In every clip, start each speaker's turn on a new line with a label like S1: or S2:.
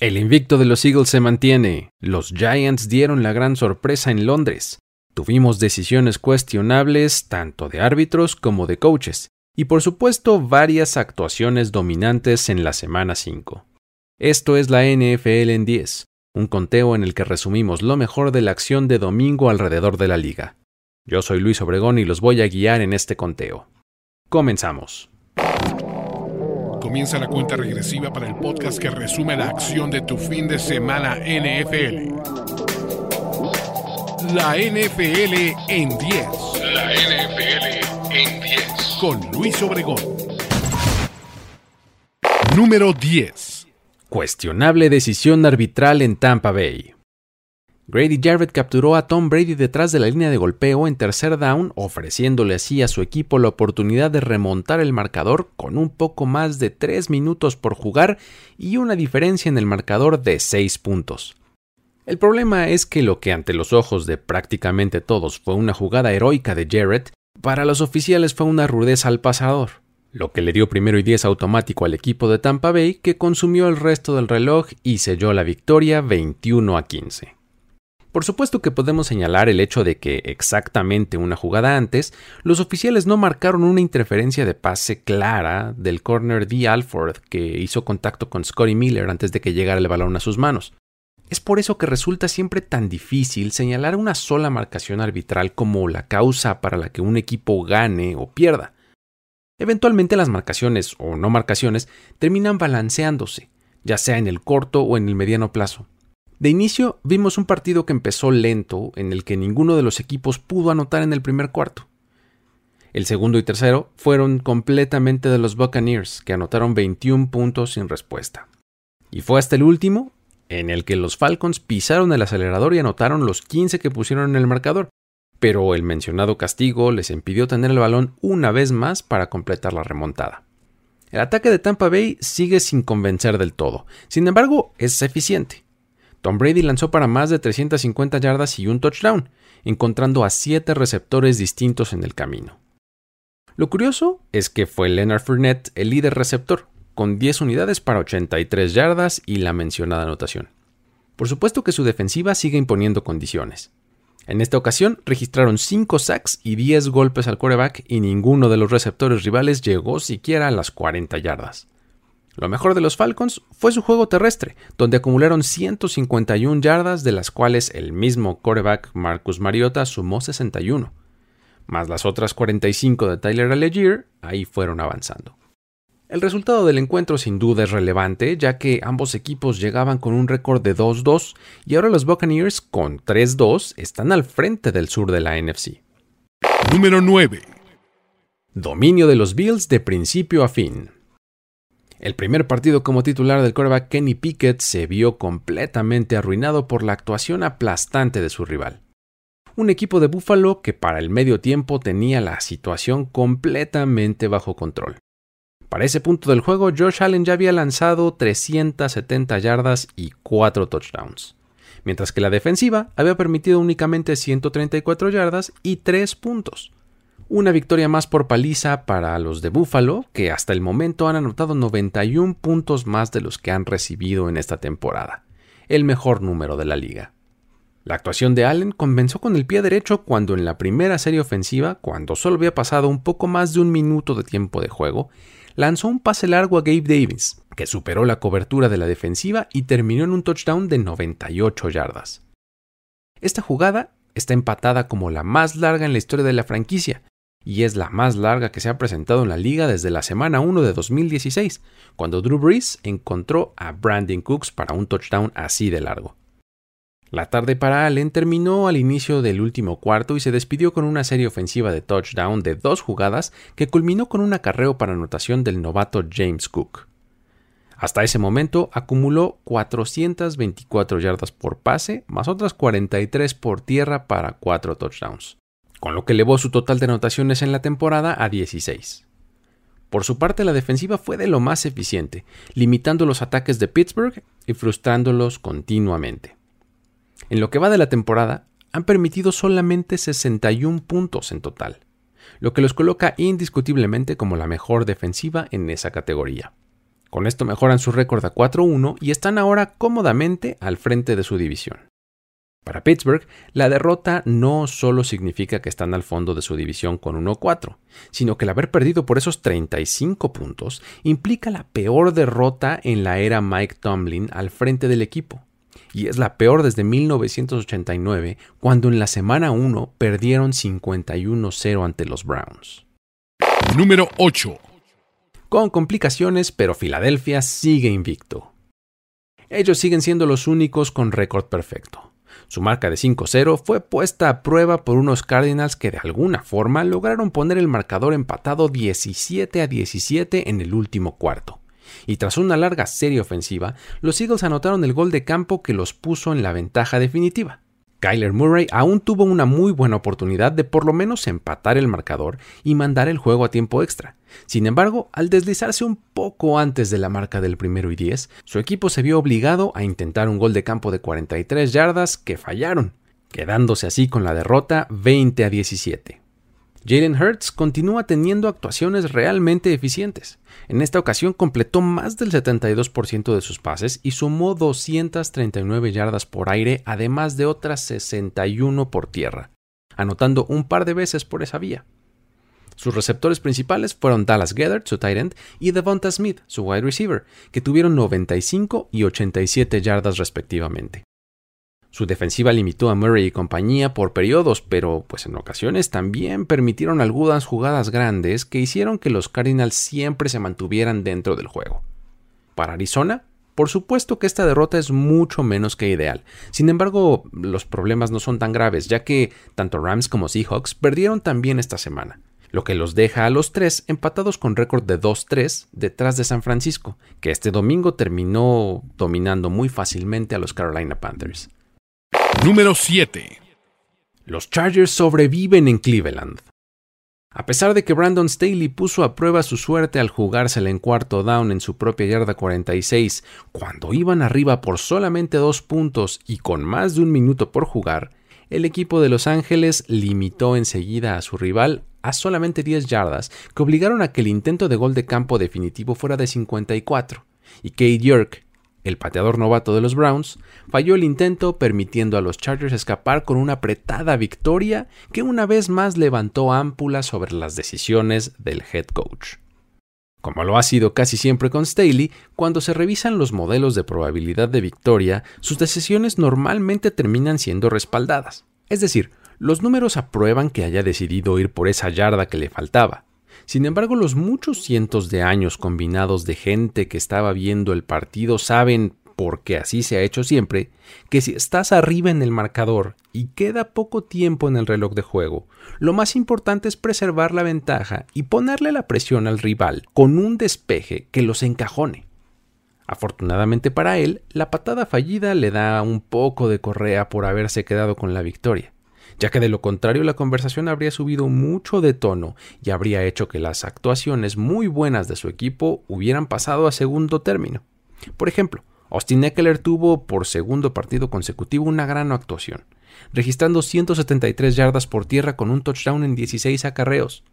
S1: El invicto de los Eagles se mantiene. Los Giants dieron la gran sorpresa en Londres. Tuvimos decisiones cuestionables tanto de árbitros como de coaches. Y por supuesto varias actuaciones dominantes en la semana 5. Esto es la NFL en 10 un conteo en el que resumimos lo mejor de la acción de domingo alrededor de la liga. Yo soy Luis Obregón y los voy a guiar en este conteo. Comenzamos.
S2: Comienza la cuenta regresiva para el podcast que resume la acción de tu fin de semana NFL. La NFL en 10. La NFL en 10. Con Luis Obregón. Número 10.
S1: Cuestionable decisión arbitral en Tampa Bay. Grady Jarrett capturó a Tom Brady detrás de la línea de golpeo en tercer down, ofreciéndole así a su equipo la oportunidad de remontar el marcador con un poco más de 3 minutos por jugar y una diferencia en el marcador de 6 puntos. El problema es que lo que ante los ojos de prácticamente todos fue una jugada heroica de Jarrett, para los oficiales fue una rudeza al pasador lo que le dio primero y diez automático al equipo de Tampa Bay, que consumió el resto del reloj y selló la victoria 21 a 15. Por supuesto que podemos señalar el hecho de que exactamente una jugada antes, los oficiales no marcaron una interferencia de pase clara del corner D. Alford que hizo contacto con Scotty Miller antes de que llegara el balón a sus manos. Es por eso que resulta siempre tan difícil señalar una sola marcación arbitral como la causa para la que un equipo gane o pierda. Eventualmente las marcaciones o no marcaciones terminan balanceándose, ya sea en el corto o en el mediano plazo. De inicio vimos un partido que empezó lento, en el que ninguno de los equipos pudo anotar en el primer cuarto. El segundo y tercero fueron completamente de los Buccaneers, que anotaron 21 puntos sin respuesta. Y fue hasta el último, en el que los Falcons pisaron el acelerador y anotaron los 15 que pusieron en el marcador, pero el mencionado castigo les impidió tener el balón una vez más para completar la remontada. El ataque de Tampa Bay sigue sin convencer del todo, sin embargo es eficiente. Tom Brady lanzó para más de 350 yardas y un touchdown, encontrando a siete receptores distintos en el camino. Lo curioso es que fue Leonard Fournette el líder receptor, con 10 unidades para 83 yardas y la mencionada anotación. Por supuesto que su defensiva sigue imponiendo condiciones. En esta ocasión registraron 5 sacks y 10 golpes al quarterback y ninguno de los receptores rivales llegó siquiera a las 40 yardas. Lo mejor de los Falcons fue su juego terrestre, donde acumularon 151 yardas, de las cuales el mismo quarterback Marcus Mariota sumó 61, más las otras 45 de Tyler Allegier, ahí fueron avanzando. El resultado del encuentro sin duda es relevante, ya que ambos equipos llegaban con un récord de 2-2 y ahora los Buccaneers con 3-2 están al frente del sur de la NFC.
S2: Número 9.
S1: Dominio de los Bills de principio a fin. El primer partido como titular del quarterback Kenny Pickett se vio completamente arruinado por la actuación aplastante de su rival. Un equipo de Buffalo que para el medio tiempo tenía la situación completamente bajo control. Para ese punto del juego, Josh Allen ya había lanzado 370 yardas y 4 touchdowns, mientras que la defensiva había permitido únicamente 134 yardas y 3 puntos. Una victoria más por paliza para los de Buffalo, que hasta el momento han anotado 91 puntos más de los que han recibido en esta temporada, el mejor número de la liga. La actuación de Allen comenzó con el pie derecho cuando en la primera serie ofensiva, cuando solo había pasado un poco más de un minuto de tiempo de juego, lanzó un pase largo a Gabe Davis, que superó la cobertura de la defensiva y terminó en un touchdown de 98 yardas. Esta jugada está empatada como la más larga en la historia de la franquicia, y es la más larga que se ha presentado en la liga desde la semana 1 de 2016, cuando Drew Brees encontró a Brandon Cooks para un touchdown así de largo. La tarde para Allen terminó al inicio del último cuarto y se despidió con una serie ofensiva de touchdown de dos jugadas que culminó con un acarreo para anotación del novato James Cook. Hasta ese momento acumuló 424 yardas por pase, más otras 43 por tierra para 4 touchdowns, con lo que elevó su total de anotaciones en la temporada a 16. Por su parte, la defensiva fue de lo más eficiente, limitando los ataques de Pittsburgh y frustrándolos continuamente. En lo que va de la temporada, han permitido solamente 61 puntos en total, lo que los coloca indiscutiblemente como la mejor defensiva en esa categoría. Con esto mejoran su récord a 4-1 y están ahora cómodamente al frente de su división. Para Pittsburgh, la derrota no solo significa que están al fondo de su división con 1-4, sino que el haber perdido por esos 35 puntos implica la peor derrota en la era Mike Tomlin al frente del equipo. Y es la peor desde 1989, cuando en la semana 1 perdieron 51-0 ante los Browns.
S2: Número 8
S1: con complicaciones, pero Filadelfia sigue invicto. Ellos siguen siendo los únicos con récord perfecto. Su marca de 5-0 fue puesta a prueba por unos Cardinals que de alguna forma lograron poner el marcador empatado 17 a 17 en el último cuarto. Y tras una larga serie ofensiva, los Eagles anotaron el gol de campo que los puso en la ventaja definitiva. Kyler Murray aún tuvo una muy buena oportunidad de por lo menos empatar el marcador y mandar el juego a tiempo extra. Sin embargo, al deslizarse un poco antes de la marca del primero y 10, su equipo se vio obligado a intentar un gol de campo de 43 yardas que fallaron, quedándose así con la derrota 20 a 17. Jalen Hurts continúa teniendo actuaciones realmente eficientes. En esta ocasión completó más del 72% de sus pases y sumó 239 yardas por aire, además de otras 61 por tierra, anotando un par de veces por esa vía. Sus receptores principales fueron Dallas Gethert, su tight end, y Devonta Smith, su wide receiver, que tuvieron 95 y 87 yardas respectivamente. Su defensiva limitó a Murray y compañía por periodos, pero pues en ocasiones también permitieron algunas jugadas grandes que hicieron que los Cardinals siempre se mantuvieran dentro del juego. Para Arizona, por supuesto que esta derrota es mucho menos que ideal. Sin embargo, los problemas no son tan graves, ya que tanto Rams como Seahawks perdieron también esta semana, lo que los deja a los tres empatados con récord de 2-3 detrás de San Francisco, que este domingo terminó dominando muy fácilmente a los Carolina Panthers.
S2: Número 7.
S1: Los Chargers sobreviven en Cleveland. A pesar de que Brandon Staley puso a prueba su suerte al jugársela en cuarto down en su propia yarda 46, cuando iban arriba por solamente dos puntos y con más de un minuto por jugar, el equipo de Los Ángeles limitó enseguida a su rival a solamente 10 yardas, que obligaron a que el intento de gol de campo definitivo fuera de 54, y Kate York, el pateador novato de los Browns, falló el intento permitiendo a los Chargers escapar con una apretada victoria que una vez más levantó ámpulas sobre las decisiones del head coach. Como lo ha sido casi siempre con Staley, cuando se revisan los modelos de probabilidad de victoria, sus decisiones normalmente terminan siendo respaldadas. Es decir, los números aprueban que haya decidido ir por esa yarda que le faltaba, sin embargo, los muchos cientos de años combinados de gente que estaba viendo el partido saben, porque así se ha hecho siempre, que si estás arriba en el marcador y queda poco tiempo en el reloj de juego, lo más importante es preservar la ventaja y ponerle la presión al rival con un despeje que los encajone. Afortunadamente para él, la patada fallida le da un poco de correa por haberse quedado con la victoria ya que de lo contrario la conversación habría subido mucho de tono y habría hecho que las actuaciones muy buenas de su equipo hubieran pasado a segundo término. Por ejemplo, Austin Eckler tuvo por segundo partido consecutivo una gran actuación, registrando 173 yardas por tierra con un touchdown en 16 acarreos,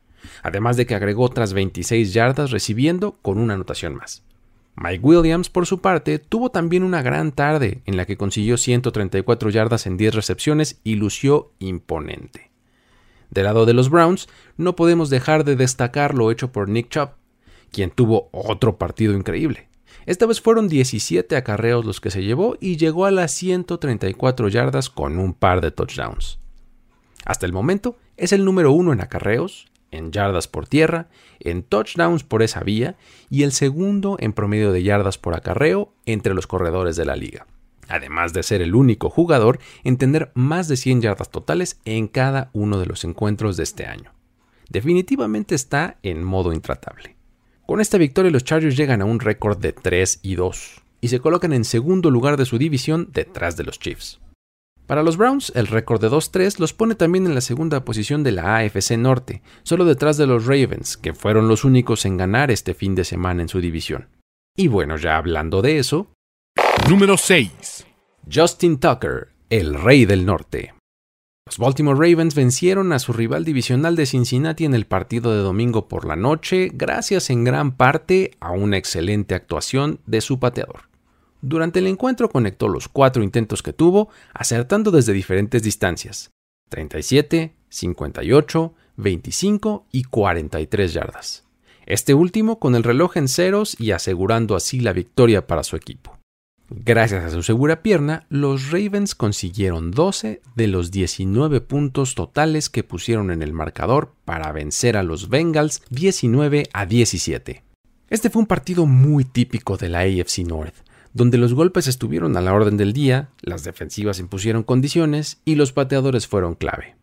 S1: además de que agregó otras 26 yardas recibiendo con una anotación más. Mike Williams, por su parte, tuvo también una gran tarde en la que consiguió 134 yardas en 10 recepciones y lució imponente. Del lado de los Browns, no podemos dejar de destacar lo hecho por Nick Chubb, quien tuvo otro partido increíble. Esta vez fueron 17 acarreos los que se llevó y llegó a las 134 yardas con un par de touchdowns. Hasta el momento es el número uno en acarreos, en yardas por tierra, en touchdowns por esa vía y el segundo en promedio de yardas por acarreo entre los corredores de la liga. Además de ser el único jugador en tener más de 100 yardas totales en cada uno de los encuentros de este año. Definitivamente está en modo intratable. Con esta victoria los Chargers llegan a un récord de 3 y 2 y se colocan en segundo lugar de su división detrás de los Chiefs. Para los Browns, el récord de 2-3 los pone también en la segunda posición de la AFC Norte, solo detrás de los Ravens, que fueron los únicos en ganar este fin de semana en su división. Y bueno, ya hablando de eso.
S2: Número 6.
S1: Justin Tucker, el rey del norte. Los Baltimore Ravens vencieron a su rival divisional de Cincinnati en el partido de domingo por la noche, gracias en gran parte a una excelente actuación de su pateador. Durante el encuentro conectó los cuatro intentos que tuvo, acertando desde diferentes distancias, 37, 58, 25 y 43 yardas. Este último con el reloj en ceros y asegurando así la victoria para su equipo. Gracias a su segura pierna, los Ravens consiguieron 12 de los 19 puntos totales que pusieron en el marcador para vencer a los Bengals 19 a 17. Este fue un partido muy típico de la AFC North, donde los golpes estuvieron a la orden del día, las defensivas impusieron condiciones y los pateadores fueron clave.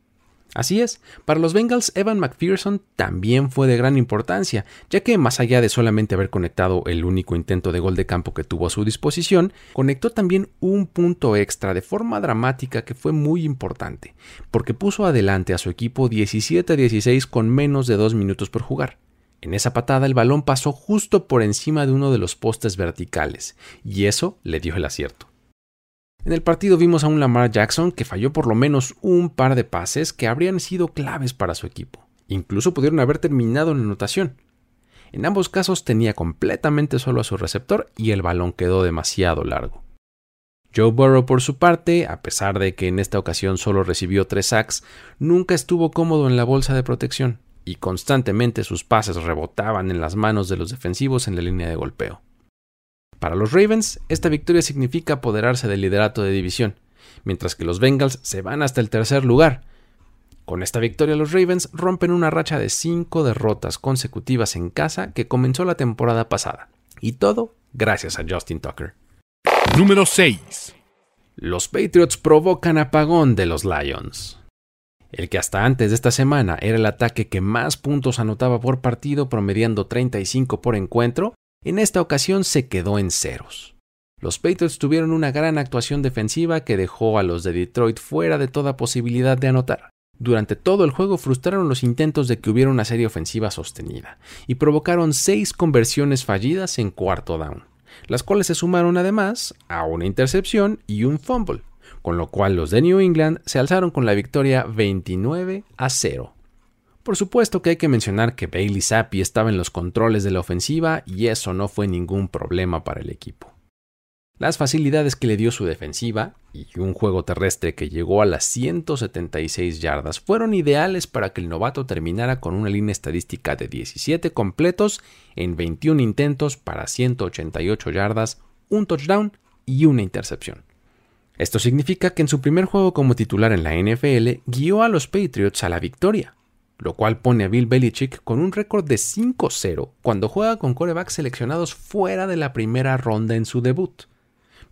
S1: Así es, para los Bengals, Evan McPherson también fue de gran importancia, ya que más allá de solamente haber conectado el único intento de gol de campo que tuvo a su disposición, conectó también un punto extra de forma dramática que fue muy importante, porque puso adelante a su equipo 17-16 con menos de dos minutos por jugar. En esa patada el balón pasó justo por encima de uno de los postes verticales, y eso le dio el acierto. En el partido vimos a un Lamar Jackson que falló por lo menos un par de pases que habrían sido claves para su equipo. Incluso pudieron haber terminado en anotación. En ambos casos tenía completamente solo a su receptor y el balón quedó demasiado largo. Joe Burrow, por su parte, a pesar de que en esta ocasión solo recibió tres sacks, nunca estuvo cómodo en la bolsa de protección y constantemente sus pases rebotaban en las manos de los defensivos en la línea de golpeo. Para los Ravens, esta victoria significa apoderarse del liderato de división, mientras que los Bengals se van hasta el tercer lugar. Con esta victoria los Ravens rompen una racha de cinco derrotas consecutivas en casa que comenzó la temporada pasada, y todo gracias a Justin Tucker.
S2: Número 6.
S1: Los Patriots provocan apagón de los Lions. El que hasta antes de esta semana era el ataque que más puntos anotaba por partido, promediando 35 por encuentro, en esta ocasión se quedó en ceros. Los Patriots tuvieron una gran actuación defensiva que dejó a los de Detroit fuera de toda posibilidad de anotar. Durante todo el juego frustraron los intentos de que hubiera una serie ofensiva sostenida y provocaron seis conversiones fallidas en cuarto down, las cuales se sumaron además a una intercepción y un fumble, con lo cual los de New England se alzaron con la victoria 29 a 0. Por supuesto que hay que mencionar que Bailey Zappi estaba en los controles de la ofensiva y eso no fue ningún problema para el equipo. Las facilidades que le dio su defensiva y un juego terrestre que llegó a las 176 yardas fueron ideales para que el novato terminara con una línea estadística de 17 completos en 21 intentos para 188 yardas, un touchdown y una intercepción. Esto significa que en su primer juego como titular en la NFL guió a los Patriots a la victoria, lo cual pone a Bill Belichick con un récord de 5-0 cuando juega con corebacks seleccionados fuera de la primera ronda en su debut,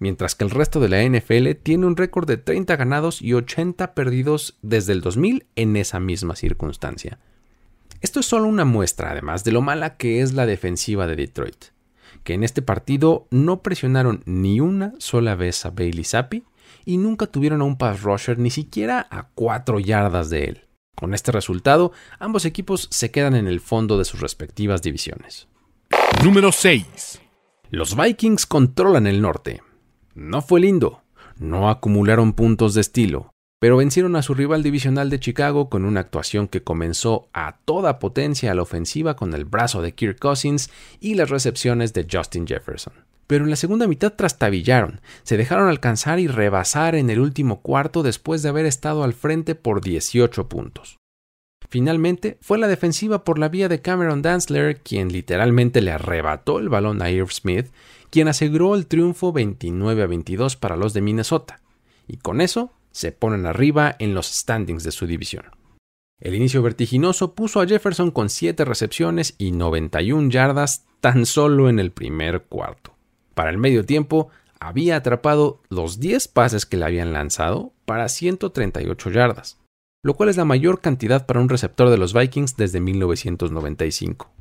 S1: mientras que el resto de la NFL tiene un récord de 30 ganados y 80 perdidos desde el 2000 en esa misma circunstancia. Esto es solo una muestra, además, de lo mala que es la defensiva de Detroit, que en este partido no presionaron ni una sola vez a Bailey Zappi y nunca tuvieron a un pass rusher ni siquiera a 4 yardas de él. Con este resultado, ambos equipos se quedan en el fondo de sus respectivas divisiones.
S2: Número 6.
S1: Los Vikings controlan el norte. No fue lindo, no acumularon puntos de estilo, pero vencieron a su rival divisional de Chicago con una actuación que comenzó a toda potencia a la ofensiva con el brazo de Kirk Cousins y las recepciones de Justin Jefferson. Pero en la segunda mitad trastabillaron, se dejaron alcanzar y rebasar en el último cuarto después de haber estado al frente por 18 puntos. Finalmente, fue la defensiva por la vía de Cameron Dantzler quien literalmente le arrebató el balón a Irv Smith, quien aseguró el triunfo 29 a 22 para los de Minnesota, y con eso se ponen arriba en los standings de su división. El inicio vertiginoso puso a Jefferson con 7 recepciones y 91 yardas tan solo en el primer cuarto. Para el medio tiempo, había atrapado los 10 pases que le habían lanzado para 138 yardas, lo cual es la mayor cantidad para un receptor de los Vikings desde 1995.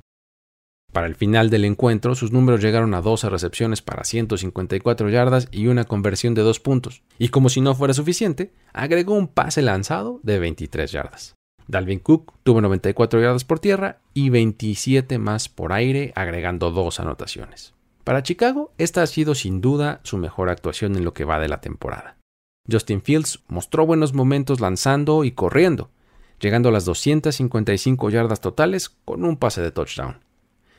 S1: Para el final del encuentro, sus números llegaron a 12 recepciones para 154 yardas y una conversión de 2 puntos. Y como si no fuera suficiente, agregó un pase lanzado de 23 yardas. Dalvin Cook tuvo 94 yardas por tierra y 27 más por aire, agregando dos anotaciones. Para Chicago, esta ha sido sin duda su mejor actuación en lo que va de la temporada. Justin Fields mostró buenos momentos lanzando y corriendo, llegando a las 255 yardas totales con un pase de touchdown.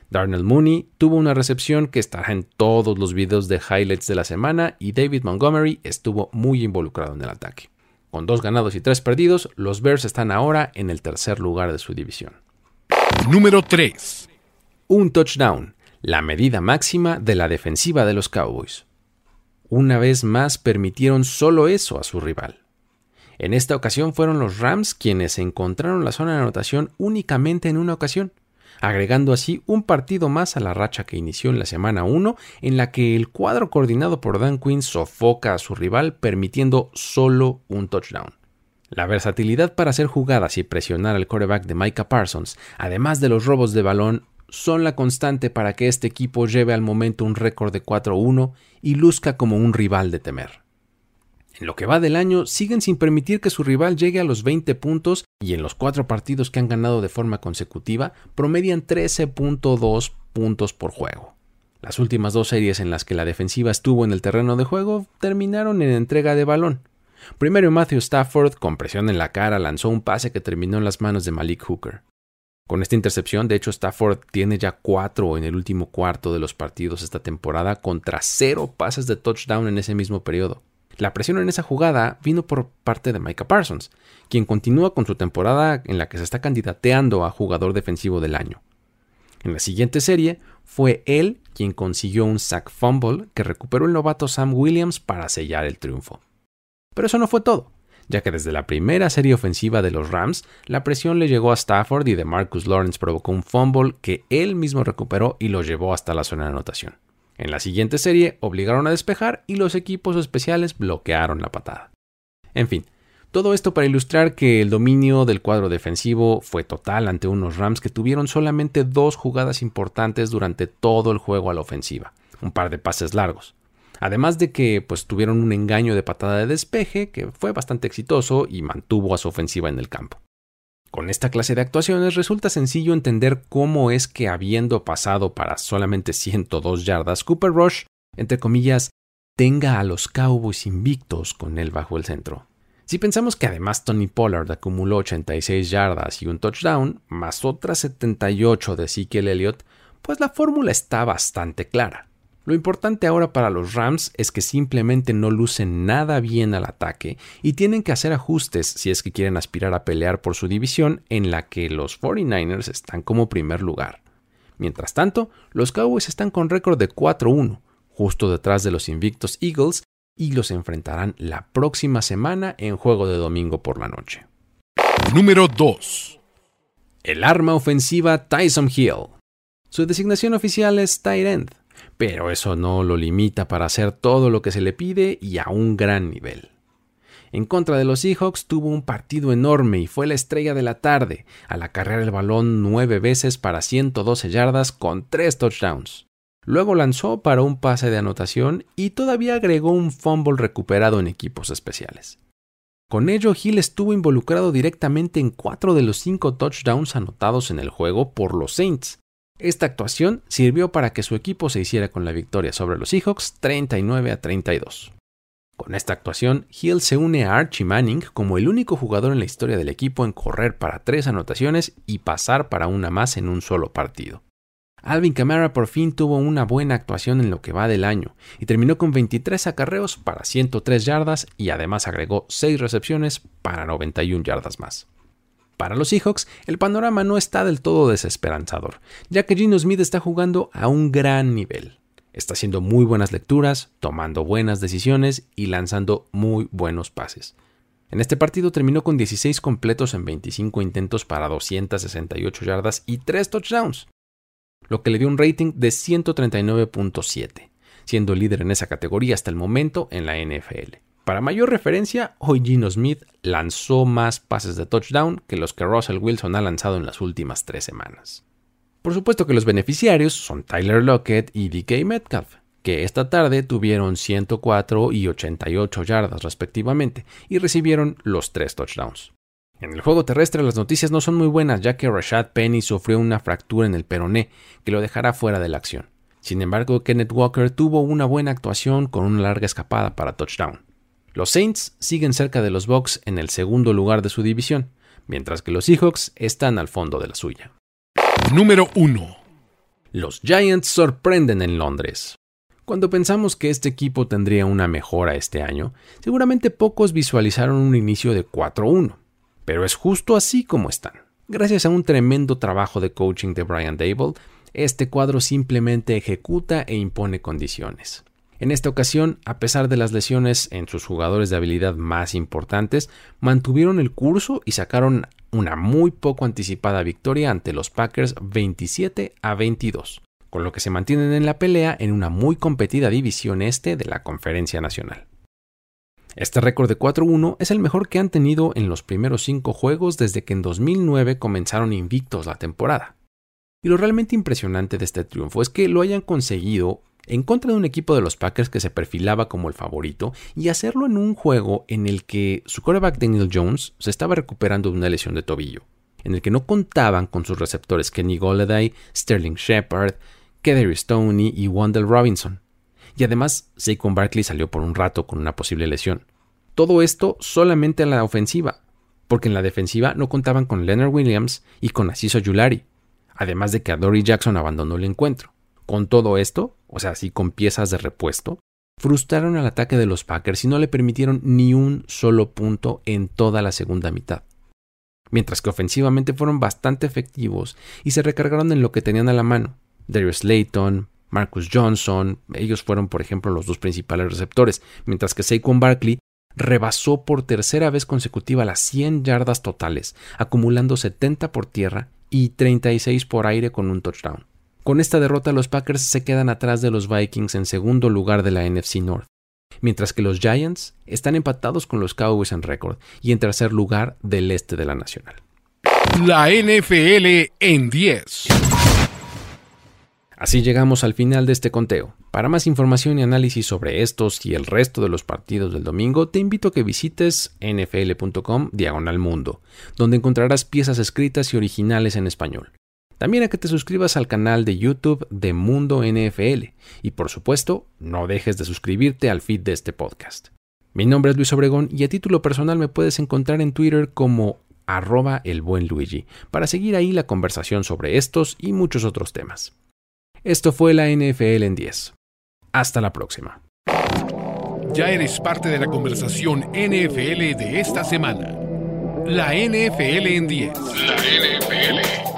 S1: Darnell Mooney tuvo una recepción que estará en todos los videos de highlights de la semana y David Montgomery estuvo muy involucrado en el ataque. Con dos ganados y tres perdidos, los Bears están ahora en el tercer lugar de su división.
S2: Número 3.
S1: Un touchdown, la medida máxima de la defensiva de los Cowboys. Una vez más permitieron solo eso a su rival. En esta ocasión fueron los Rams quienes encontraron la zona de anotación únicamente en una ocasión agregando así un partido más a la racha que inició en la semana 1, en la que el cuadro coordinado por Dan Quinn sofoca a su rival permitiendo solo un touchdown. La versatilidad para hacer jugadas y presionar al quarterback de Micah Parsons, además de los robos de balón, son la constante para que este equipo lleve al momento un récord de 4-1 y luzca como un rival de temer. En lo que va del año, siguen sin permitir que su rival llegue a los 20 puntos y en los cuatro partidos que han ganado de forma consecutiva promedian 13.2 puntos por juego. Las últimas dos series en las que la defensiva estuvo en el terreno de juego terminaron en entrega de balón. Primero Matthew Stafford, con presión en la cara, lanzó un pase que terminó en las manos de Malik Hooker. Con esta intercepción, de hecho, Stafford tiene ya cuatro en el último cuarto de los partidos esta temporada contra cero pases de touchdown en ese mismo periodo. La presión en esa jugada vino por parte de Micah Parsons, quien continúa con su temporada en la que se está candidateando a jugador defensivo del año. En la siguiente serie fue él quien consiguió un sack fumble que recuperó el novato Sam Williams para sellar el triunfo. Pero eso no fue todo, ya que desde la primera serie ofensiva de los Rams, la presión le llegó a Stafford y de Marcus Lawrence provocó un fumble que él mismo recuperó y lo llevó hasta la zona de anotación. En la siguiente serie obligaron a despejar y los equipos especiales bloquearon la patada. En fin, todo esto para ilustrar que el dominio del cuadro defensivo fue total ante unos Rams que tuvieron solamente dos jugadas importantes durante todo el juego a la ofensiva, un par de pases largos. Además de que pues tuvieron un engaño de patada de despeje que fue bastante exitoso y mantuvo a su ofensiva en el campo. Con esta clase de actuaciones resulta sencillo entender cómo es que habiendo pasado para solamente 102 yardas, Cooper Rush, entre comillas, tenga a los Cowboys invictos con él bajo el centro. Si pensamos que además Tony Pollard acumuló 86 yardas y un touchdown, más otras 78 de Ezekiel Elliott, pues la fórmula está bastante clara. Lo importante ahora para los Rams es que simplemente no lucen nada bien al ataque y tienen que hacer ajustes si es que quieren aspirar a pelear por su división en la que los 49ers están como primer lugar. Mientras tanto, los Cowboys están con récord de 4-1, justo detrás de los invictos Eagles, y los enfrentarán la próxima semana en juego de domingo por la noche.
S2: Número 2.
S1: El arma ofensiva Tyson Hill. Su designación oficial es tight end pero eso no lo limita para hacer todo lo que se le pide y a un gran nivel. En contra de los Seahawks tuvo un partido enorme y fue la estrella de la tarde, al acarrear el balón nueve veces para 112 yardas con tres touchdowns. Luego lanzó para un pase de anotación y todavía agregó un fumble recuperado en equipos especiales. Con ello, Hill estuvo involucrado directamente en cuatro de los cinco touchdowns anotados en el juego por los Saints, esta actuación sirvió para que su equipo se hiciera con la victoria sobre los Seahawks 39 a 32. Con esta actuación, Hill se une a Archie Manning como el único jugador en la historia del equipo en correr para tres anotaciones y pasar para una más en un solo partido. Alvin Kamara por fin tuvo una buena actuación en lo que va del año y terminó con 23 acarreos para 103 yardas y además agregó 6 recepciones para 91 yardas más. Para los Seahawks, el panorama no está del todo desesperanzador, ya que Gino Smith está jugando a un gran nivel. Está haciendo muy buenas lecturas, tomando buenas decisiones y lanzando muy buenos pases. En este partido terminó con 16 completos en 25 intentos para 268 yardas y 3 touchdowns, lo que le dio un rating de 139.7, siendo líder en esa categoría hasta el momento en la NFL. Para mayor referencia, hoy Gino Smith lanzó más pases de touchdown que los que Russell Wilson ha lanzado en las últimas tres semanas. Por supuesto que los beneficiarios son Tyler Lockett y DK Metcalf, que esta tarde tuvieron 104 y 88 yardas respectivamente y recibieron los tres touchdowns. En el juego terrestre las noticias no son muy buenas ya que Rashad Penny sufrió una fractura en el peroné que lo dejará fuera de la acción. Sin embargo, Kenneth Walker tuvo una buena actuación con una larga escapada para touchdown. Los Saints siguen cerca de los Bucks en el segundo lugar de su división, mientras que los Seahawks están al fondo de la suya.
S2: Número 1.
S1: Los Giants sorprenden en Londres. Cuando pensamos que este equipo tendría una mejora este año, seguramente pocos visualizaron un inicio de 4-1 pero es justo así como están. Gracias a un tremendo trabajo de coaching de Brian Dable, este cuadro simplemente ejecuta e impone condiciones. En esta ocasión, a pesar de las lesiones en sus jugadores de habilidad más importantes, mantuvieron el curso y sacaron una muy poco anticipada victoria ante los Packers 27 a 22, con lo que se mantienen en la pelea en una muy competida división este de la Conferencia Nacional. Este récord de 4-1 es el mejor que han tenido en los primeros cinco juegos desde que en 2009 comenzaron invictos la temporada. Y lo realmente impresionante de este triunfo es que lo hayan conseguido en contra de un equipo de los Packers que se perfilaba como el favorito y hacerlo en un juego en el que su quarterback Daniel Jones se estaba recuperando de una lesión de tobillo, en el que no contaban con sus receptores Kenny Golladay, Sterling Shepard, Kedary Stoney y Wendell Robinson. Y además, Saquon Barkley salió por un rato con una posible lesión. Todo esto solamente en la ofensiva, porque en la defensiva no contaban con Leonard Williams y con Asiso Yulari, además de que a Dory Jackson abandonó el encuentro. Con todo esto, o sea, así con piezas de repuesto, frustraron al ataque de los Packers y no le permitieron ni un solo punto en toda la segunda mitad. Mientras que ofensivamente fueron bastante efectivos y se recargaron en lo que tenían a la mano. Darius Layton, Marcus Johnson, ellos fueron por ejemplo los dos principales receptores, mientras que Saquon Barkley rebasó por tercera vez consecutiva las 100 yardas totales, acumulando 70 por tierra y 36 por aire con un touchdown. Con esta derrota los Packers se quedan atrás de los Vikings en segundo lugar de la NFC North, mientras que los Giants están empatados con los Cowboys en récord y en tercer lugar del este de la Nacional.
S2: La NFL en 10.
S1: Así llegamos al final de este conteo. Para más información y análisis sobre estos y el resto de los partidos del domingo, te invito a que visites nfl.com diagonal mundo, donde encontrarás piezas escritas y originales en español. También a que te suscribas al canal de YouTube de Mundo NFL y por supuesto, no dejes de suscribirte al feed de este podcast. Mi nombre es Luis Obregón y a título personal me puedes encontrar en Twitter como arroba el buen Luigi para seguir ahí la conversación sobre estos y muchos otros temas. Esto fue la NFL en 10. Hasta la próxima.
S2: Ya eres parte de la conversación NFL de esta semana. La NFL en 10. La NFL